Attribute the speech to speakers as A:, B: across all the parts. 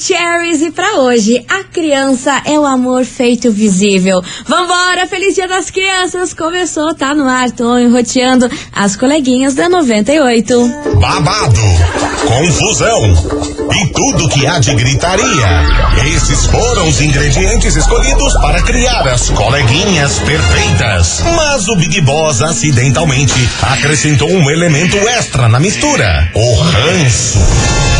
A: Maravicheries e para hoje, a criança é o amor feito visível. Vambora, feliz dia das crianças! Começou, tá no ar, tô enroteando as coleguinhas da 98.
B: Babado, confusão e tudo que há de gritaria. Esses foram os ingredientes escolhidos para criar as coleguinhas perfeitas. Mas o Big Boss acidentalmente acrescentou um elemento extra na mistura: o ranço.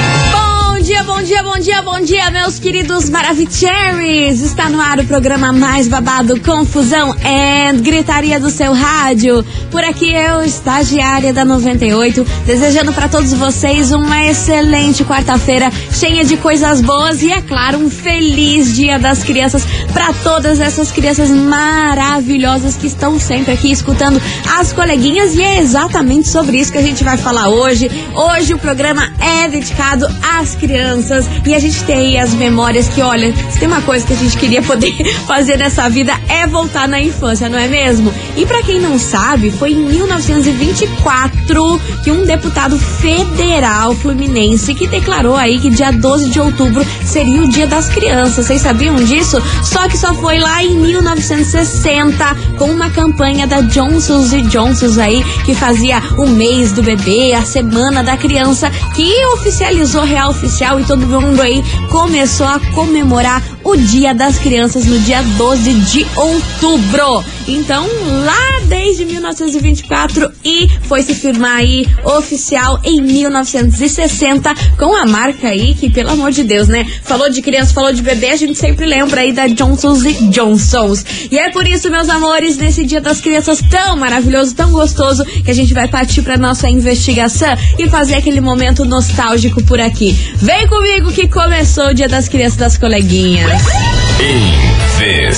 A: Dia, bom dia, bom dia, bom dia, meus queridos Maravicheries! Está no ar o programa mais babado, confusão e gritaria do seu rádio. Por aqui eu, estagiária da 98, desejando para todos vocês uma excelente quarta-feira, cheia de coisas boas e, é claro, um feliz Dia das Crianças para todas essas crianças maravilhosas que estão sempre aqui escutando as coleguinhas e é exatamente sobre isso que a gente vai falar hoje. Hoje o programa é dedicado às crianças crianças e a gente tem aí as memórias que, olha, se tem uma coisa que a gente queria poder fazer nessa vida é voltar na infância, não é mesmo? E para quem não sabe, foi em 1924 que um deputado federal fluminense que declarou aí que dia 12 de outubro seria o Dia das Crianças. Vocês sabiam disso? Só que só foi lá em 1960 com uma campanha da Johnson's e Johnson's aí que fazia o mês do bebê, a semana da criança, que oficializou real oficial e todo mundo aí começou a comemorar o Dia das Crianças no dia 12 de outubro. Então, lá desde 1924 e foi se firmar aí oficial em 1960 com a marca aí que, pelo amor de Deus, né? Falou de criança, falou de bebê, a gente sempre lembra aí da Johnson's e Johnson's. E é por isso, meus amores, nesse Dia das Crianças tão maravilhoso, tão gostoso, que a gente vai partir para nossa investigação e fazer aquele momento nostálgico por aqui. Vem comigo que começou o Dia das Crianças das coleguinhas.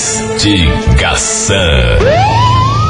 C: Investigação.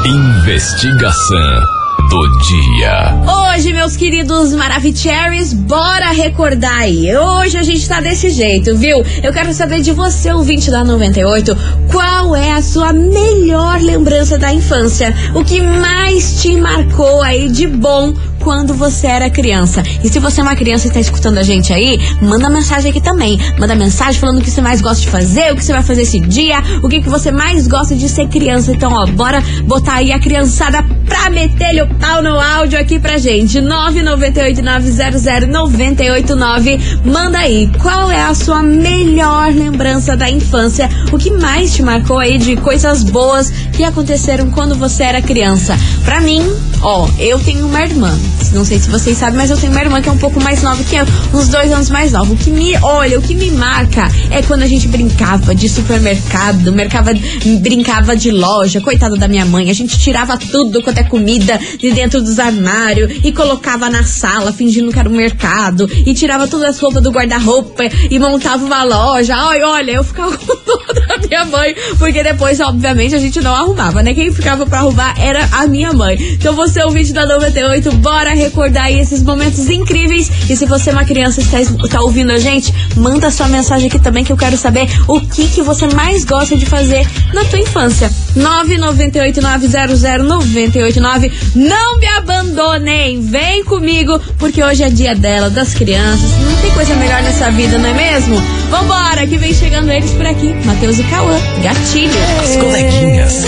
C: Investigação do dia.
A: Hoje, meus queridos Maravicheries, bora recordar aí. Hoje a gente tá desse jeito, viu? Eu quero saber de você, ouvinte da 98, qual é a sua melhor lembrança da infância? O que mais te marcou aí de bom quando você era criança. E se você é uma criança e está escutando a gente aí, manda mensagem aqui também. Manda mensagem falando o que você mais gosta de fazer, o que você vai fazer esse dia, o que, que você mais gosta de ser criança. Então, ó, bora botar aí a criançada pra meter o pau no áudio aqui pra gente. 998-900-989. Manda aí, qual é a sua melhor lembrança da infância? O que mais te marcou aí de coisas boas que aconteceram quando você era criança? Pra mim, ó, eu tenho uma irmã. Não sei se vocês sabem, mas eu tenho uma irmã que é um pouco mais nova que eu, uns dois anos mais nova. O que me, olha, o que me marca é quando a gente brincava de supermercado, mercava, brincava de loja, coitada da minha mãe. A gente tirava tudo quanto é comida de dentro dos armários e colocava na sala, fingindo que era um mercado, e tirava todas as roupas do guarda-roupa e montava uma loja. Ai, olha, eu ficava com toda a minha mãe, porque depois, obviamente, a gente não arrumava, né? Quem ficava pra arrumar era a minha mãe. Então você é o vídeo da 98, bora recordar aí esses momentos incríveis. E se você é uma criança e está, está ouvindo a gente, manda sua mensagem aqui também que eu quero saber o que, que você mais gosta de fazer na tua infância. 998900989. Não me abandonem, vem comigo, porque hoje é dia dela, das crianças. Não tem coisa melhor nessa vida, não é mesmo? Vambora, que vem chegando eles por aqui. Matheus e Cauã, gatilho.
C: As coleguinhas.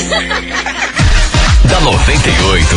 C: da 98.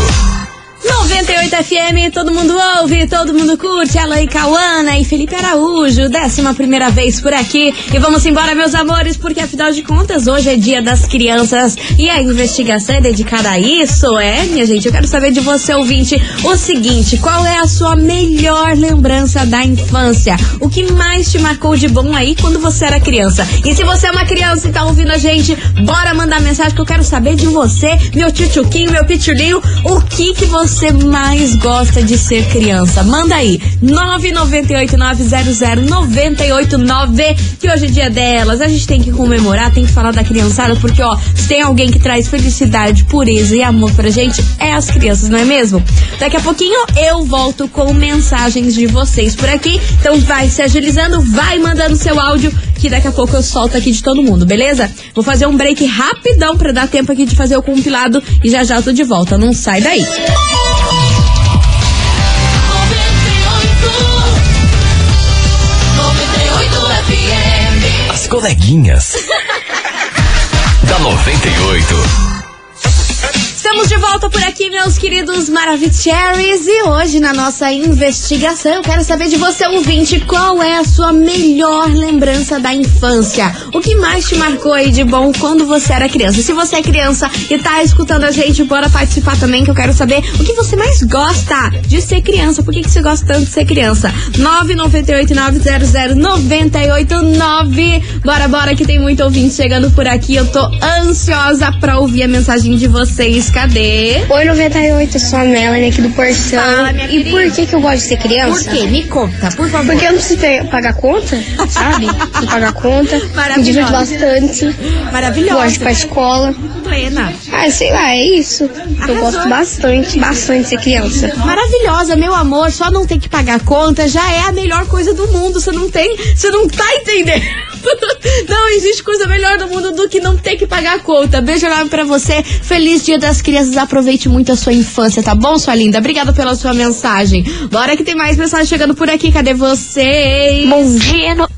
A: 98 FM, todo mundo ouve, todo mundo curte. Alain Cauana e Felipe Araújo, décima primeira vez por aqui. E vamos embora, meus amores, porque afinal de contas, hoje é dia das crianças e a investigação é dedicada a isso, é, minha gente? Eu quero saber de você, ouvinte, o seguinte: qual é a sua melhor lembrança da infância? O que mais te marcou de bom aí quando você era criança? E se você é uma criança e tá ouvindo a gente, bora mandar mensagem que eu quero saber de você, meu tchutchuquinho, meu pitulinho, o que que você você mais gosta de ser criança? Manda aí, 998-900-989, que hoje é dia delas. A gente tem que comemorar, tem que falar da criançada, porque, ó, se tem alguém que traz felicidade, pureza e amor pra gente, é as crianças, não é mesmo? Daqui a pouquinho eu volto com mensagens de vocês por aqui. Então vai se agilizando, vai mandando seu áudio, que daqui a pouco eu solto aqui de todo mundo, beleza? Vou fazer um break rapidão pra dar tempo aqui de fazer o compilado e já já eu tô de volta. Não sai daí.
C: Coleguinhas. da 98.
A: Estamos de volta por aqui, meus queridos Maravicheries. E hoje, na nossa investigação, eu quero saber de você, ouvinte, qual é a sua melhor lembrança da infância? O que mais te marcou aí de bom quando você era criança? Se você é criança e tá escutando a gente, bora participar também, que eu quero saber o que você mais gosta de ser criança. Por que, que você gosta tanto de ser criança? 998-900-989. Bora, bora, que tem muito ouvinte chegando por aqui. Eu tô ansiosa pra ouvir a mensagem de vocês. Cadê?
D: Oi, 98, eu sou a Melanie aqui do Porção.
A: Minha
D: e por que, que eu gosto de ser criança?
A: Por quê? Me conta, por favor.
D: Porque eu não preciso pagar conta, sabe? Preciso pagar conta. Me divirto bastante.
A: Maravilhosa.
D: Gosto de ir pra escola.
A: Plena.
D: Ah, sei lá, é isso.
A: Arrasou.
D: Eu gosto bastante, bastante de ser criança.
A: Maravilhosa, meu amor. Só não ter que pagar conta já é a melhor coisa do mundo. Você não tem. Você não tá entendendo. Não existe coisa melhor do mundo do que não ter que pagar conta. Beijo enorme pra você. Feliz Dia das Crianças. Aproveite muito a sua infância, tá bom, sua linda? Obrigada pela sua mensagem. Bora que tem mais mensagem chegando por aqui. Cadê vocês?
E: Bom dia, no...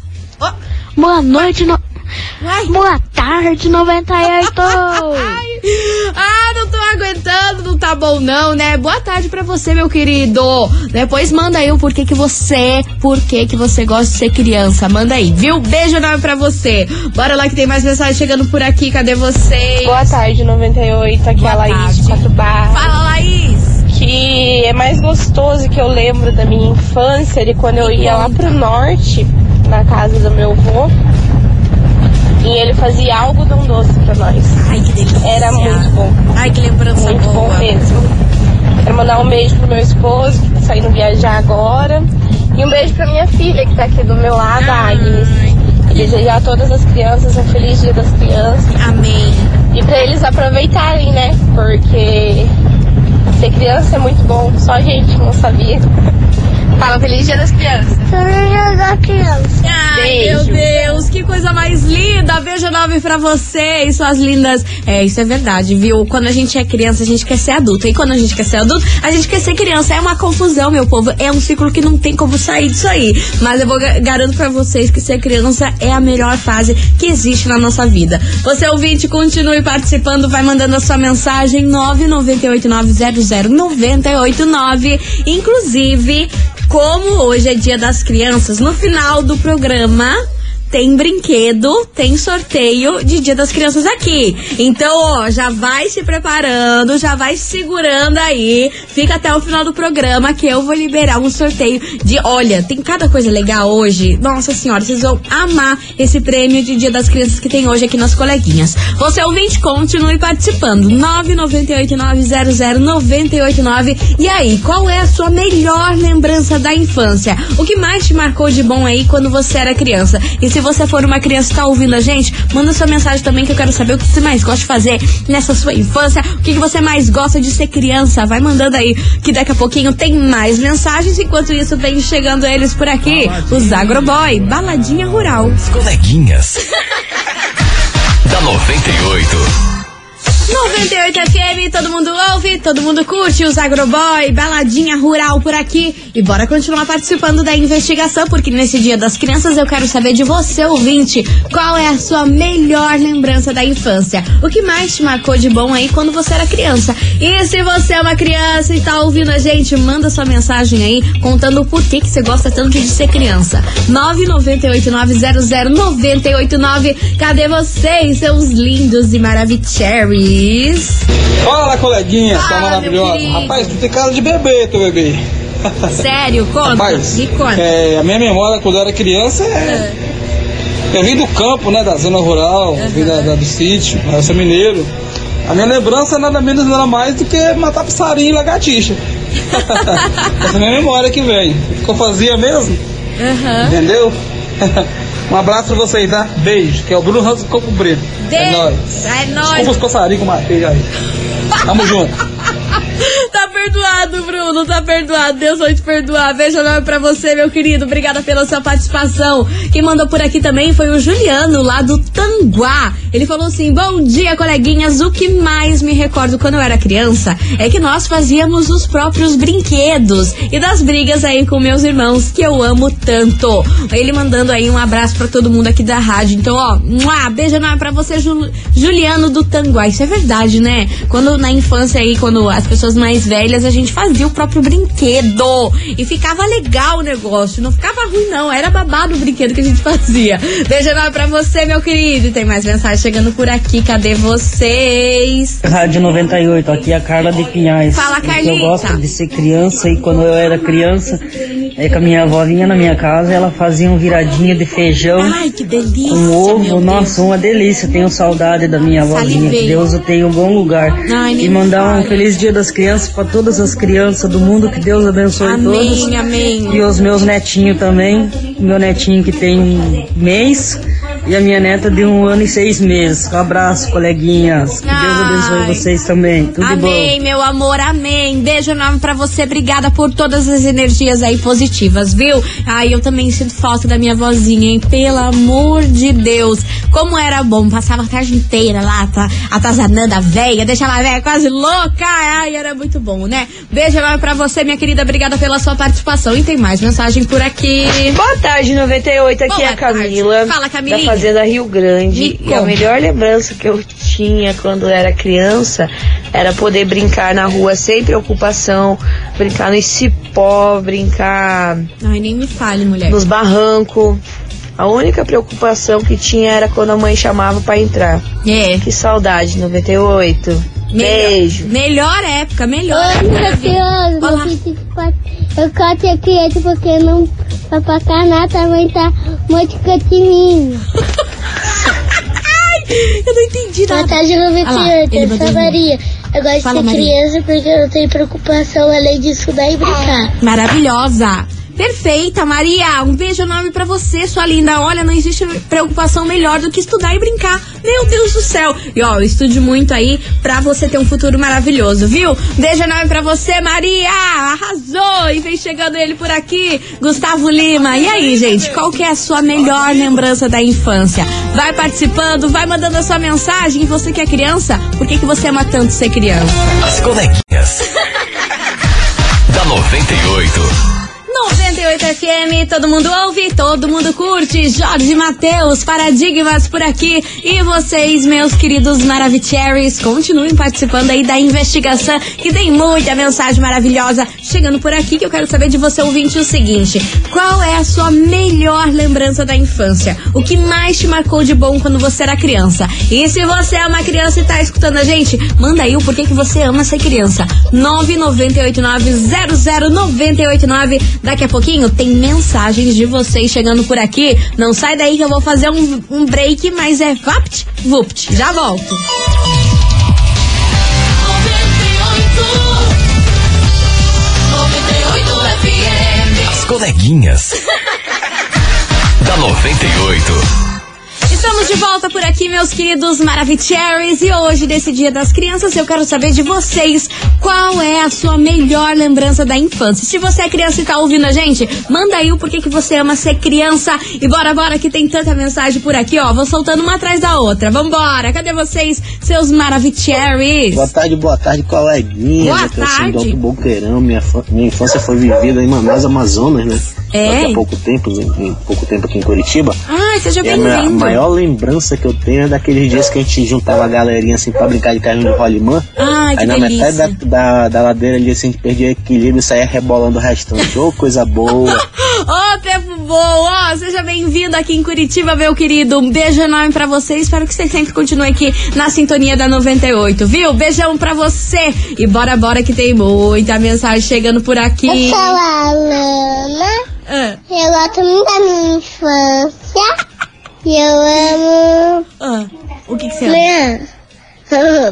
A: Oh.
E: boa noite, no... Boa tarde, 98.
A: Ai, ah, não tô aguentando, não tá bom não, né? Boa tarde pra você, meu querido. Depois manda aí o porquê que você, porquê que você gosta de ser criança. Manda aí, viu? Beijo enorme pra você. Bora lá que tem mais mensagem chegando por aqui. Cadê vocês?
F: Boa tarde, 98. Aqui é
A: Boa
F: a Laís
A: tarde.
F: de Quatro Barras.
A: Fala, Laís.
F: Que é mais gostoso que eu lembro da minha infância de quando eu ia lá pro norte, na casa do meu avô. E ele fazia algodão doce pra nós.
A: Ai, que delícia.
F: Era muito bom.
A: Ai, que lembrança
F: Muito
A: boa.
F: bom mesmo. Quero mandar um beijo pro meu esposo, que tá saindo viajar agora. E um beijo pra minha filha, que tá aqui do meu lado, a Agnes. E desejar a todas as crianças um feliz dia das crianças.
A: Amém.
F: E pra eles aproveitarem, né? Porque ser criança é muito bom. Só a gente não sabia. Fala feliz dia das crianças.
A: Ai,
F: Beijo.
A: meu Deus, que coisa mais linda. Beijo enorme pra vocês, suas lindas. É, isso é verdade, viu? Quando a gente é criança, a gente quer ser adulto. E quando a gente quer ser adulto, a gente quer ser criança. É uma confusão, meu povo. É um ciclo que não tem como sair disso aí. Mas eu vou ga- garanto pra vocês que ser criança é a melhor fase que existe na nossa vida. Você ouvinte, continue participando, vai mandando a sua mensagem 998900989. Inclusive, como hoje é dia das crianças, no final do programa tem brinquedo, tem sorteio de Dia das Crianças aqui. Então, ó, já vai se preparando, já vai segurando aí. Fica até o final do programa que eu vou liberar um sorteio de. Olha, tem cada coisa legal hoje. Nossa senhora, vocês vão amar esse prêmio de Dia das Crianças que tem hoje aqui nas coleguinhas. Você ouvinte, continue participando. 998900989. E aí, qual é a sua melhor lembrança da infância? O que mais te marcou de bom aí quando você era criança? E se você for uma criança e tá ouvindo a gente, manda sua mensagem também que eu quero saber o que você mais gosta de fazer nessa sua infância, o que, que você mais gosta de ser criança. Vai mandando aí, que daqui a pouquinho tem mais mensagens. Enquanto isso, vem chegando eles por aqui, os Agroboy, Baladinha Rural.
C: As coleguinhas. da 98.
A: 98 FM, todo mundo ouve, todo mundo curte os Agroboy, baladinha rural por aqui. E bora continuar participando da investigação, porque nesse Dia das Crianças eu quero saber de você, ouvinte, qual é a sua melhor lembrança da infância? O que mais te marcou de bom aí quando você era criança? E se você é uma criança e tá ouvindo a gente, manda sua mensagem aí contando o porquê que você gosta tanto de ser criança. 998900989. Cadê vocês, seus lindos e maravilhosos?
G: Fala, coleguinha,
A: Fala,
G: tá maravilhosa. Rapaz, tu tem cara de bebê, teu bebê.
A: Sério, conta.
G: Rapaz,
A: Me conta.
G: é, a minha memória quando eu era criança é. Eu vim do campo, né, da zona rural, vim da, da- do sítio, eu sou mineiro. A minha lembrança é nada menos nada mais do que matar passarinho e lagartixa. Essa é a minha memória que vem. O que eu fazia mesmo?
A: Aham.
G: Entendeu? um abraço pra vocês, tá? Beijo, que é o Bruno Ranço Coco Preto. É nóis.
A: É
G: Desculpa
A: nóis.
G: os passarinhos que eu matei aí. Tamo junto.
A: Perdoado, Bruno, tá perdoado. Deus vai te perdoar. Beijo enorme pra você, meu querido. Obrigada pela sua participação. Quem mandou por aqui também foi o Juliano, lá do Tanguá. Ele falou assim: Bom dia, coleguinhas. O que mais me recordo quando eu era criança é que nós fazíamos os próprios brinquedos e das brigas aí com meus irmãos, que eu amo tanto. Ele mandando aí um abraço pra todo mundo aqui da rádio. Então, ó, mua, beijo enorme pra você, Jul- Juliano do Tanguá. Isso é verdade, né? Quando na infância aí, quando as pessoas mais velhas, a gente fazia o próprio brinquedo. E ficava legal o negócio. Não ficava ruim, não. Era babado o brinquedo que a gente fazia. Beijo enorme pra você, meu querido. Tem mais mensagem chegando por aqui. Cadê vocês?
H: Rádio 98, aqui é a Carla de Pinhais.
A: Fala, Carlita.
H: Eu gosto de ser criança e quando eu era criança, é que a minha avó vinha na minha casa, ela fazia um viradinho de feijão
A: Ai, que delícia.
H: com ovo. Nossa, uma delícia. Tenho saudade da minha avózinha. Que Deus o tenha um bom lugar.
A: Ai,
H: e mandar um feliz dia das crianças para todas as crianças do mundo. Que Deus abençoe todos.
A: Amém, amém.
H: E os meus netinhos também. Meu netinho que tem um mês. E a minha neta de um ano e seis meses. Um abraço, coleguinhas. Que Deus abençoe vocês também. Tudo de bom.
A: Amém, meu amor, amém. Beijo enorme pra você. Obrigada por todas as energias aí positivas, viu? Ai, eu também sinto falta da minha vozinha, hein? Pelo amor de Deus. Como era bom. Passava a tarde inteira lá, tá, atazanando a véia, deixava a véia quase louca. Ai, era muito bom, né? Beijo enorme pra você, minha querida. Obrigada pela sua participação. E tem mais mensagem por aqui.
I: Boa tarde, 98. Aqui
A: Boa
I: é a Camila.
A: tarde. Fala, Camilinha.
I: Da Fazenda Rio Grande.
A: Me
I: e a melhor lembrança que eu tinha quando era criança era poder brincar na rua sem preocupação, brincar no cipó, brincar
A: Ai, nem me fale, mulher.
I: nos barrancos. A única preocupação que tinha era quando a mãe chamava pra entrar.
A: É.
I: Que saudade, 98. Beijo.
A: Melhor época, melhor
E: Oi,
A: Olá.
E: eu quero ser criança porque não vai pra canar também tá muito cantininho.
A: Eu não entendi
E: Boa
A: nada.
E: tarde,
A: Ah lá, ele
E: 98. Eu
A: mandou
E: sou a Maria. Eu gosto
A: Fala,
E: de ser
A: Maria.
E: criança porque eu não tenho preocupação além de estudar e brincar.
A: Maravilhosa. Perfeita, Maria. Um beijo enorme pra você, sua linda. Olha, não existe preocupação melhor do que estudar e brincar. Meu Deus do céu. E ó, estude muito aí pra você ter um futuro maravilhoso, viu? Beijo enorme pra você, Maria. Arrasou. E vem chegando ele por aqui, Gustavo Lima. E aí, gente, qual que é a sua melhor lembrança da infância? Vai participando, vai mandando a sua mensagem. Você que é criança, por que, que você ama tanto ser criança?
C: As coleguinhas. da 98.
A: 98 FM, todo mundo ouve, todo mundo curte. Jorge Matheus, Paradigmas por aqui. E vocês, meus queridos Maravicheries, continuem participando aí da investigação, que tem muita mensagem maravilhosa chegando por aqui. Que eu quero saber de você, ouvinte, o seguinte: qual é a sua melhor lembrança da infância? O que mais te marcou de bom quando você era criança? E se você é uma criança e tá escutando a gente, manda aí o porquê que você ama ser criança. 998900989. Daqui a pouquinho tem mensagens de vocês chegando por aqui. Não sai daí que eu vou fazer um, um break, mas é vapt, vupt. Já volto.
C: As coleguinhas. da 98.
A: Estamos de volta por aqui, meus queridos Maravicheries. E hoje, nesse Dia das Crianças, eu quero saber de vocês qual é a sua melhor lembrança da infância. Se você é criança e tá ouvindo a gente, manda aí o porquê que você ama ser criança. E bora, bora, que tem tanta mensagem por aqui, ó. Vou soltando uma atrás da outra. Vambora! Cadê vocês, seus Maravicheries?
J: Boa tarde, boa tarde, coleguinha.
A: Boa
J: Eu sou
A: tarde.
J: Alto Boqueirão. Minha, minha infância foi vivida em Manaus, Amazonas, né?
A: É?
J: A pouco tempo, em, pouco tempo aqui em Curitiba.
A: Ai, seja
J: a
A: bem-vindo.
J: maior lembrança que eu tenho é daqueles dias que a gente juntava a galerinha assim pra brincar de carrinho de rolimã.
A: Ai, que
J: Aí na
A: delícia.
J: metade da, da, da ladeira ali assim, a gente perdia o equilíbrio e saía rebolando o restante. Ô, coisa boa.
A: Ô, tempo bom! Ó, seja bem-vindo aqui em Curitiba, meu querido. Um beijo enorme pra você. Espero que você sempre continue aqui na sintonia da 98, viu? Beijão pra você. E bora, bora que tem muita mensagem chegando por aqui.
E: Eu sou a Lana.
A: Ah,
E: Eu gosto muito da minha infância. E eu amo.
A: ah, o que, que você ama?
E: Minha.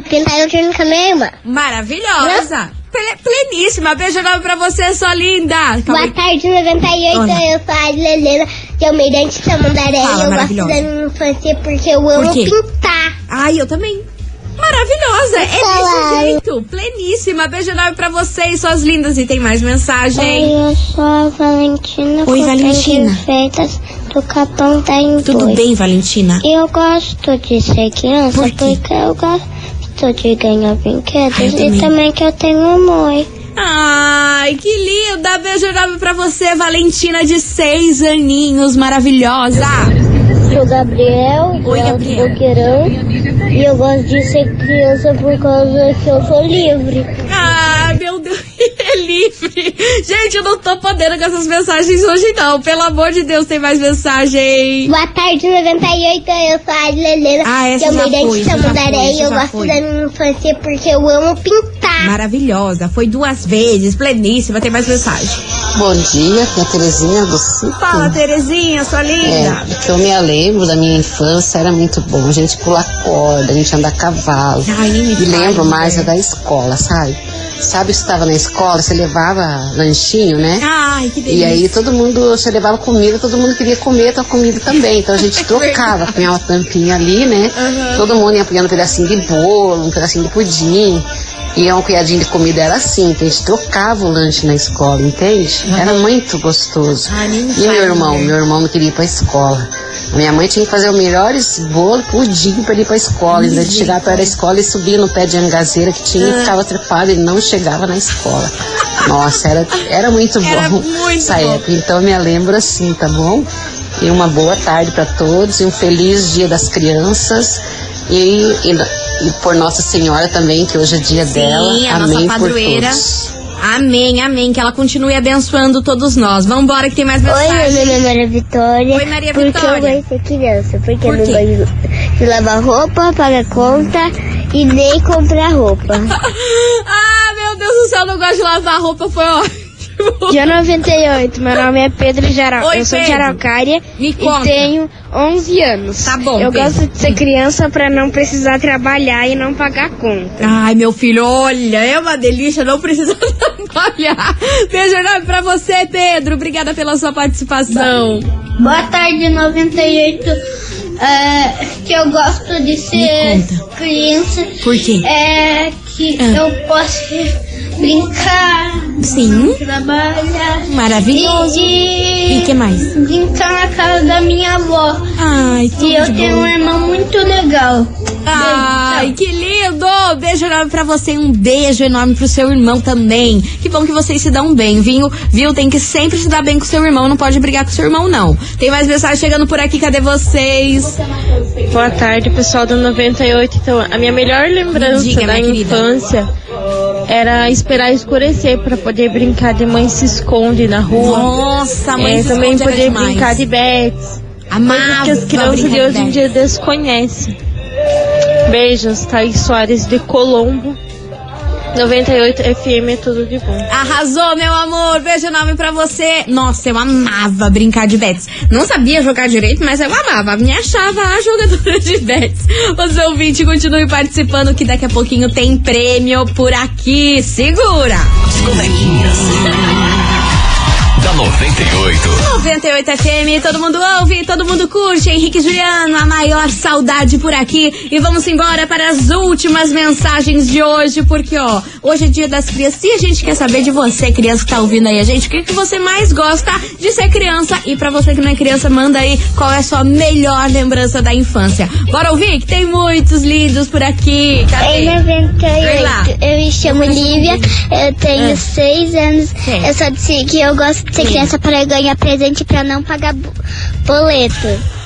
E: Pintar o turno com a minha irmã.
A: Maravilhosa. Ple- Pleníssima. Beijo enorme pra você, sua linda.
E: Boa tarde, 98.
A: Olá.
E: Eu sou a Adlelena de Almeida de Tamandaré.
A: Fala,
E: Eu gosto da minha infância porque eu amo
A: quê?
E: pintar.
A: Ai, eu também. Maravilhosa. É
E: Claro.
A: desse jeito. Pleníssima. Beijo enorme pra vocês, suas lindas. E tem mais mensagem.
E: Oi, eu sou a Valentina.
A: Oi, Valentina.
E: Feitas do Capão da Embu.
A: Tudo bem, Valentina?
E: Eu gosto de ser criança
A: Por
E: porque eu gosto de ganhar brinquedos
A: Ah,
E: e
A: também.
E: que eu tenho amor.
A: Ai, que linda! Beijo enorme pra você, Valentina, de seis aninhos, maravilhosa!
E: Sou Gabriel,
A: Oi, Gabriel.
E: Boqueirão, e eu gosto de ser criança por causa que eu sou livre.
A: Ai, meu Deus, é livre! Gente, eu não tô podendo com essas mensagens hoje, não. Pelo amor de Deus, tem mais mensagem.
E: Boa tarde, 98, eu sou a Adlelena
A: Ah, essa
E: de
A: já
E: Almeida
A: foi, já foi,
E: e eu
A: já
E: gosto
A: foi.
E: da minha infância porque eu amo pintar.
A: Maravilhosa, foi duas vezes, pleníssima, tem mais mensagem.
K: Bom dia, aqui é a Terezinha do Cito.
A: Fala, Terezinha, sua linda.
K: É, que eu me lembro da minha infância era muito bom. A gente pula corda, a gente anda a cavalo.
A: Ai, me
K: e lembro mais é da escola, sabe? Sabe, você estava na escola, você levava lanchinho, né?
A: Ai, que
K: E
A: delícia.
K: aí todo mundo, você levava comida, todo mundo queria comer a tua comida também. Então a gente trocava, punha uma tampinha ali, né?
A: Aham.
K: Todo mundo ia punhando um pedacinho de bolo, um pedacinho de pudim. E um criadinho de comida era assim, que a gente trocava o lanche na escola, entende? Era muito gostoso.
A: Ai, me
K: e meu irmão,
A: mulher.
K: meu irmão não queria ir pra escola. A minha mãe tinha que fazer os melhores bolos, pudim pra ele ir pra escola. Ainda ele chegava perto da escola e subia no pé de angazeira que tinha
A: Ah.
K: e ficava trepado, ele não chegava na escola. Nossa, era, era muito
A: Era
K: bom
A: muito
K: essa
A: bom.
K: época. Então eu me lembro assim, tá bom? E uma boa tarde pra todos e um feliz dia das crianças. E, e, e por Nossa Senhora também, que hoje é dia dela.
A: Sim, a
K: Amém
A: nossa
K: por
A: padroeira.
K: todos.
A: Amém, amém. Que ela continue abençoando todos nós. Vambora que tem mais
E: Oi,
A: mensagem.
E: meu nome é Vitória.
A: Oi, Maria
E: porque
A: Vitória.
E: eu gosto de ser criança. Porque
A: Por
E: eu não gosto de lavar roupa, pagar conta e nem comprar roupa.
A: ah, meu Deus do céu, não gosto de lavar roupa, foi ótimo.
D: Dia 98, meu nome é Pedro Jaral.
A: Oi,
D: eu sou de
A: Pedro.
D: Araucária
A: Me
D: e
A: conta.
D: tenho 11 anos.
A: Tá bom,
D: Eu
A: Pedro.
D: gosto de ser criança pra não precisar trabalhar e não pagar conta.
A: Ai, meu filho, olha, é uma delícia, não precisa trabalhar. Beijo enorme pra você, Pedro. Obrigada pela sua participação.
E: Boa tarde, 98. É, que eu gosto de ser criança.
A: Por quê?
E: É que
A: Ah.
E: eu posso brincar,
A: Sim,
E: trabalhar.
A: maravilhoso.
E: E,
A: E que mais?
E: brincar na casa da minha avó.
A: Ai, tudo
E: E eu
A: de
E: tenho
A: bom.
E: um irmão muito legal.
A: Ai, que lindo! Beijo enorme pra você, um beijo enorme pro seu irmão também. Que bom que vocês se dão bem, viu? Viu? Tem que sempre se dar bem com seu irmão, não pode brigar com seu irmão, não. Tem mais mensagem chegando por aqui, cadê vocês?
L: Boa tarde, pessoal do 98. Então, a minha melhor lembrança
A: Diga,
L: da
A: minha querida.
L: Era esperar escurecer para poder brincar de mãe se esconde na rua.
A: Nossa, mãe
L: É,
A: se
L: também
A: esconde
L: poder
A: demais.
L: brincar de bets.
A: Amava
L: que as crianças de hoje em dia desconhecem. Beijos, Thaís Soares de Colombo. 98 FM é tudo de bom.
A: Arrasou, meu amor. Beijo enorme pra você. Nossa, eu amava brincar de bets. Não sabia jogar direito, mas eu amava. Me achava a jogadora de bets. Você ouvinte, continue participando que daqui a pouquinho tem prêmio por aqui. Segura!
C: As coleguinhas. Da 98.
A: 98 FM, todo mundo ouve, todo mundo curte. Henrique e Juliano, a maior saudade por aqui. E vamos embora para as últimas mensagens de hoje, porque ó, hoje é dia das crianças. E a gente quer saber de você, criança que tá ouvindo aí a gente, o que, que você mais gosta de ser criança? E pra você que não é criança, manda aí qual é a sua melhor lembrança da infância. Bora ouvir que tem muitos lindos por aqui. Cadê?
E: Em
A: Vai lá.
E: 98, eu me chamo Lívia, eu tenho
A: Ah.
E: 6 anos.
A: Sim.
E: Eu só disse que eu gosto ser criança para ganhar presente para não pagar bo- boleto.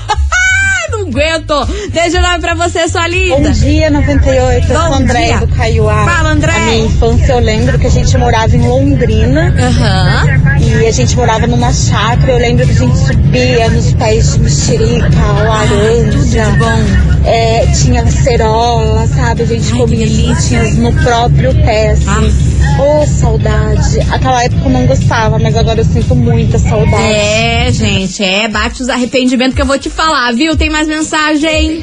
A: Não aguento. Beijo enorme pra você, sua linda.
M: Bom dia, 98. Eu
A: Bom
M: sou André
A: dia.
M: do Caiuá.
A: Fala, André.
M: A minha infância eu lembro que a gente morava em Londrina.
A: Aham.
M: E a gente morava numa chácara. Eu lembro que a gente subia nos pés de mexerica, laranja.
A: Tudo bom.
M: É, tinha cerola, sabe? A gente
A: Ai,
M: comia
A: delícia.
M: tinha no próprio pé, assim.
A: Ah.
M: Ô, saudade. Aquela época eu não gostava, mas agora eu sinto muita saudade.
A: É, gente, é, bate os arrependimentos que eu vou te falar, viu? Tem mais mensagem?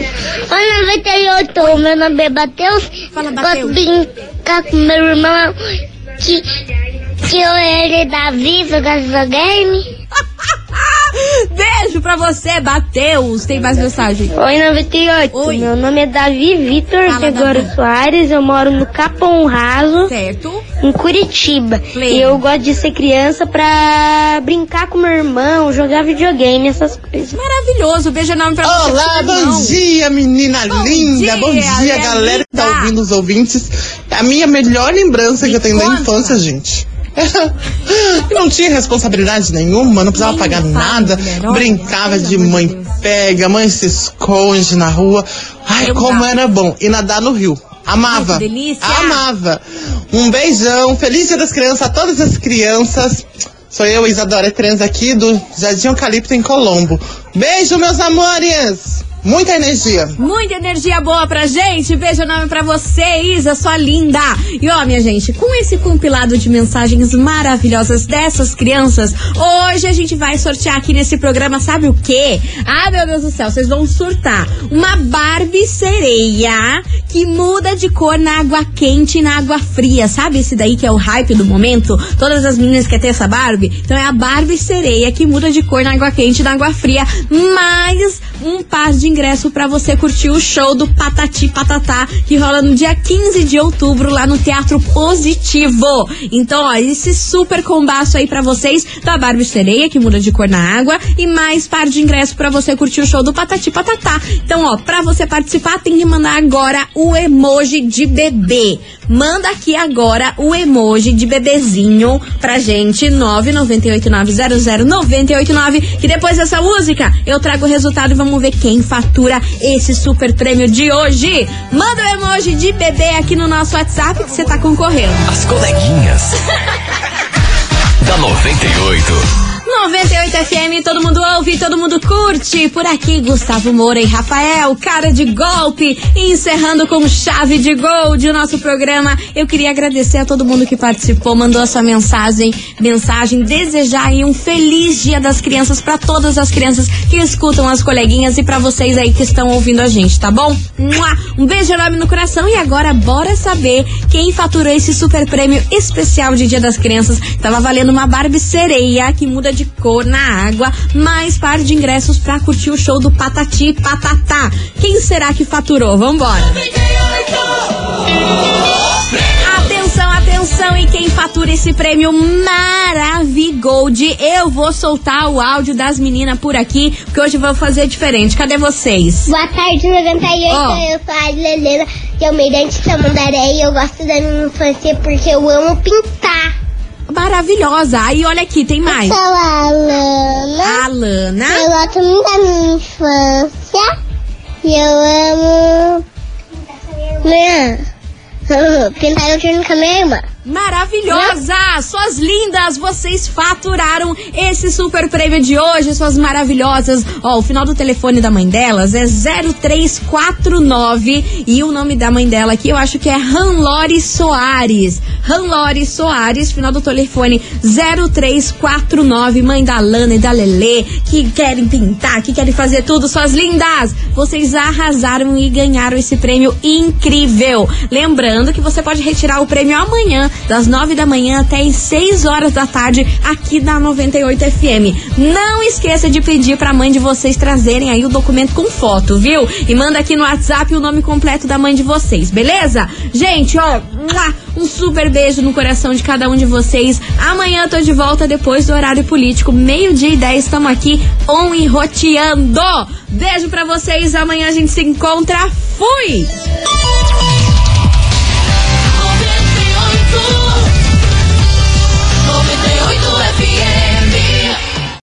E: Oi, 98, meu nome é Matheus.
A: Fala,
E: Posso
A: Matheus.
E: brincar com meu irmão que, que eu ele da Viva com videogame?
A: Beijo pra você, Bateus. Tem mais mensagem?
L: Oi, 98. Meu nome é Davi Vitor
A: Davi.
L: Soares. Eu moro no Capão Raso,
A: Certo.
L: em Curitiba.
A: Play.
L: E eu gosto de ser criança pra brincar com meu irmão, jogar videogame, essas coisas.
A: Maravilhoso. Beijo enorme pra você.
N: Olá, bom dia, menina
A: Bom
N: linda.
A: dia,
N: bom dia, galera que tá ouvindo os ouvintes. A minha melhor lembrança que eu tenho da
A: conta.
N: infância, gente. não tinha responsabilidade nenhuma, não precisava pagar nada. brincava de mãe pega, mãe se esconde na rua. Ai, como era bom. E nadar no rio. Amava. Amava. Um beijão. Feliz Dia das Crianças a todas as crianças. Sou eu, Isadora Trans, aqui do Jardim Eucalipto em Colombo. Beijo, meus amores. Muita energia.
A: Muita energia boa pra gente. Beijo enorme pra você, Isa, sua linda. E ó, minha gente, com esse compilado de mensagens maravilhosas dessas crianças, hoje a gente vai sortear aqui nesse programa, sabe o quê? Ah, meu Deus do céu, vocês vão surtar. Uma Barbie sereia que muda de cor na água quente e na água fria. Sabe esse daí que é o hype do momento? Todas as meninas querem ter essa Barbie? Então é a Barbie sereia que muda de cor na água quente e na água fria. Mais um par de ingresso pra você curtir o show do Patati Patatá que rola no dia 15 de outubro lá no Teatro Positivo. Então, ó, esse super combaço aí pra vocês da Barbie Sereia que muda de cor na água e mais par de ingresso pra você curtir o show do Patati Patatá. Então, ó, pra você participar tem que mandar agora o emoji de bebê. Manda aqui agora o emoji de bebezinho pra gente 998900989 que depois dessa música eu trago o resultado e vamos ver quem fatura esse super prêmio de hoje. Manda o emoji de bebê aqui no nosso WhatsApp que você tá concorrendo.
C: As coleguinhas. da 98.
A: 98 FM, todo mundo ouve, todo mundo curte. Por aqui, Gustavo Moura e Rafael, cara de golpe. Encerrando com chave de gol de nosso programa. Eu queria agradecer a todo mundo que participou, mandou a sua mensagem, mensagem, desejar aí um feliz Dia das Crianças para todas as crianças que escutam as coleguinhas e para vocês aí que estão ouvindo a gente, tá bom? Um beijo enorme no coração e agora bora saber quem faturou esse super prêmio especial de Dia das Crianças. Tava valendo uma Barbie sereia que muda de cor na água, mais par de ingressos pra curtir o show do Patati Patatá. Quem será que faturou? Vambora! Atenção, atenção, e quem fatura esse prêmio Maravigold? Eu vou soltar o áudio das meninas por aqui, porque hoje eu vou fazer diferente. Cadê vocês?
E: Boa tarde, 98.
A: Ó.
E: Eu sou a eu me identifico Tamandaré e eu gosto da minha infância porque eu amo pintar.
A: Maravilhosa. Aí, olha aqui, tem mais.
E: Eu sou a Alana.
A: Alana.
E: Eu gosto muito da minha infância. E eu amo. Minha. Pintar eu junto com a minha irmã.
A: Maravilhosa! Suas lindas, vocês faturaram esse super prêmio de hoje, suas maravilhosas. Ó, o final do telefone da mãe delas é 0349 e o nome da mãe dela aqui eu acho que é Ranlore Soares. Ranlore Soares, final do telefone 0349, mãe da Lana e da Lelê, que querem pintar, que querem fazer tudo, suas lindas! Vocês arrasaram e ganharam esse prêmio incrível. Lembrando que você pode retirar o prêmio amanhã, das 9 da manhã até as 6 horas da tarde, aqui da 98 FM. Não esqueça de pedir pra mãe de vocês trazerem aí o documento com foto, viu? E manda aqui no WhatsApp o nome completo da mãe de vocês, beleza? Gente, ó, um super beijo no coração de cada um de vocês. Amanhã tô de volta depois do horário político, meio-dia e 10, estamos aqui on e roteando. Beijo pra vocês, amanhã a gente se encontra. Fui!
O: 98